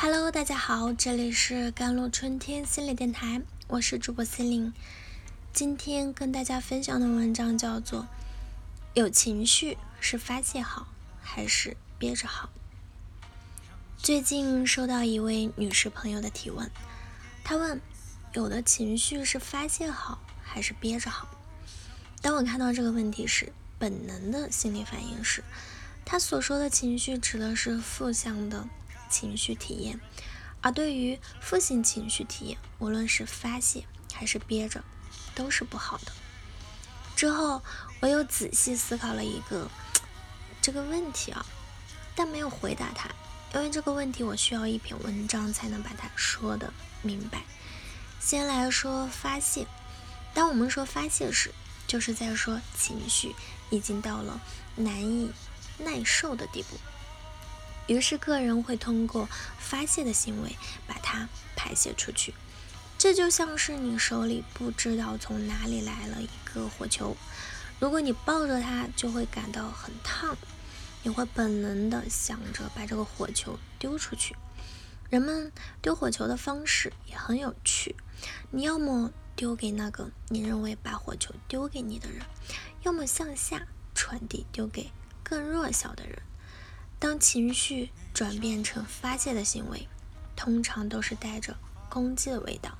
Hello，大家好，这里是甘露春天心理电台，我是主播心灵。今天跟大家分享的文章叫做《有情绪是发泄好还是憋着好》。最近收到一位女士朋友的提问，她问：有的情绪是发泄好还是憋着好？当我看到这个问题时，本能的心理反应是，她所说的情绪指的是负向的。情绪体验，而对于负性情绪体验，无论是发泄还是憋着，都是不好的。之后，我又仔细思考了一个 这个问题啊，但没有回答他，因为这个问题我需要一篇文章才能把它说的明白。先来说发泄，当我们说发泄时，就是在说情绪已经到了难以耐受的地步。于是，个人会通过发泄的行为把它排泄出去。这就像是你手里不知道从哪里来了一个火球，如果你抱着它，就会感到很烫，你会本能的想着把这个火球丢出去。人们丢火球的方式也很有趣，你要么丢给那个你认为把火球丢给你的人，要么向下传递丢给更弱小的人。当情绪转变成发泄的行为，通常都是带着攻击的味道。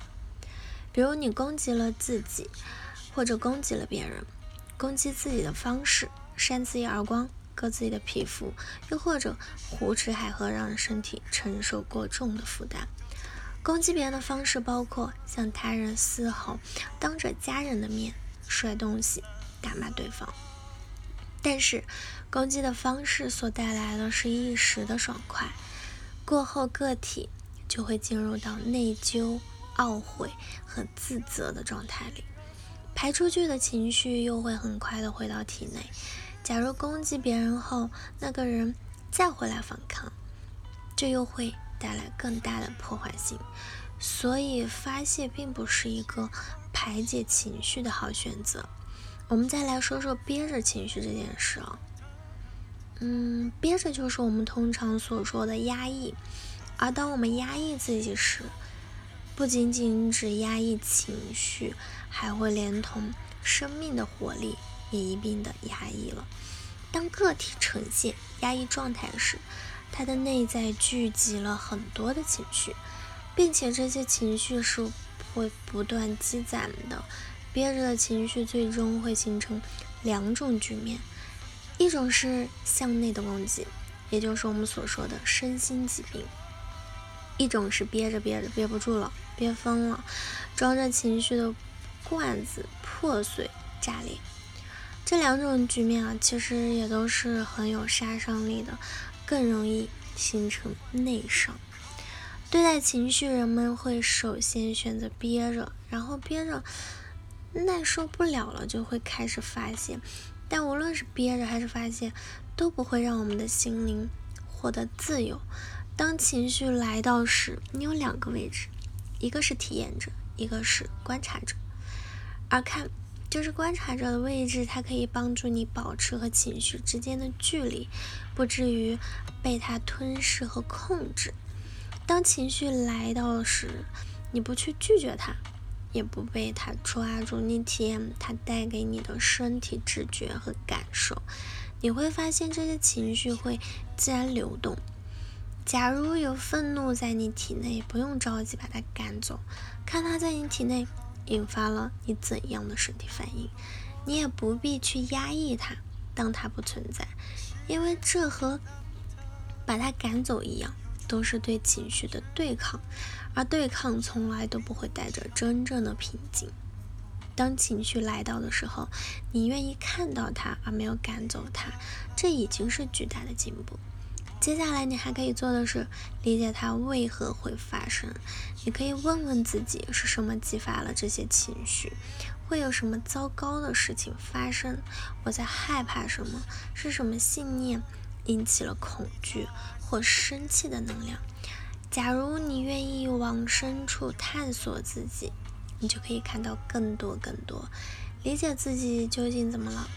比如你攻击了自己，或者攻击了别人，攻击自己的方式，扇自己耳光，割自己的皮肤，又或者胡吃海喝，让身体承受过重的负担。攻击别人的方式包括向他人嘶吼，当着家人的面摔东西，打骂对方。但是，攻击的方式所带来的是一时的爽快，过后个体就会进入到内疚、懊悔和自责的状态里，排出去的情绪又会很快的回到体内。假如攻击别人后，那个人再回来反抗，这又会带来更大的破坏性。所以，发泄并不是一个排解情绪的好选择。我们再来说说憋着情绪这件事啊，嗯，憋着就是我们通常所说的压抑，而当我们压抑自己时，不仅仅只压抑情绪，还会连同生命的活力也一并的压抑了。当个体呈现压抑状态时，它的内在聚集了很多的情绪，并且这些情绪是会不断积攒的。憋着的情绪最终会形成两种局面，一种是向内的攻击，也就是我们所说的身心疾病；一种是憋着憋着憋不住了，憋疯了，装着情绪的罐子破碎炸裂。这两种局面啊，其实也都是很有杀伤力的，更容易形成内伤。对待情绪，人们会首先选择憋着，然后憋着。耐受不了了，就会开始发泄，但无论是憋着还是发泄，都不会让我们的心灵获得自由。当情绪来到时，你有两个位置，一个是体验者，一个是观察者。而看就是观察者的位置，它可以帮助你保持和情绪之间的距离，不至于被它吞噬和控制。当情绪来到时，你不去拒绝它。也不被它抓住，你体验它带给你的身体知觉和感受，你会发现这些情绪会自然流动。假如有愤怒在你体内，不用着急把它赶走，看它在你体内引发了你怎样的身体反应，你也不必去压抑它，当它不存在，因为这和把它赶走一样。都是对情绪的对抗，而对抗从来都不会带着真正的平静。当情绪来到的时候，你愿意看到它而没有赶走它，这已经是巨大的进步。接下来你还可以做的是理解它为何会发生。你可以问问自己是什么激发了这些情绪，会有什么糟糕的事情发生？我在害怕什么？是什么信念引起了恐惧？或生气的能量。假如你愿意往深处探索自己，你就可以看到更多更多，理解自己究竟怎么了。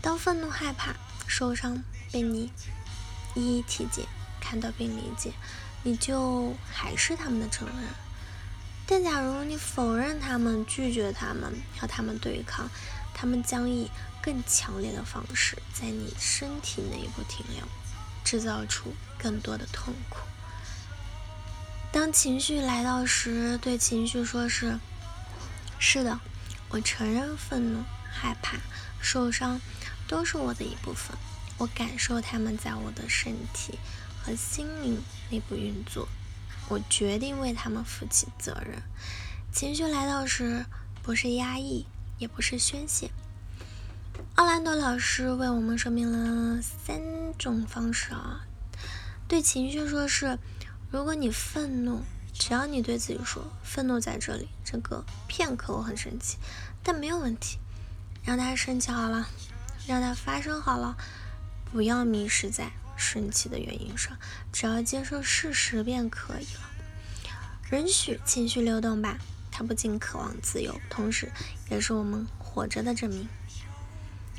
当愤怒、害怕、受伤被你一一体检、看到并理解，你就还是他们的成人。但假如你否认他们、拒绝他们、和他们对抗，他们将以更强烈的方式在你身体内部停留，制造出更多的痛苦。当情绪来到时，对情绪说：“是，是的，我承认愤怒、害怕、受伤都是我的一部分，我感受他们在我的身体和心灵内部运作。”我决定为他们负起责任。情绪来到时，不是压抑，也不是宣泄。奥兰多老师为我们说明了三种方式啊。对情绪说是：如果你愤怒，只要你对自己说“愤怒在这里”，这个片刻我很生气，但没有问题，让它生气好了，让它发生好了，不要迷失在。生气的原因上，只要接受事实便可以了。允许情绪流动吧，它不仅渴望自由，同时也是我们活着的证明。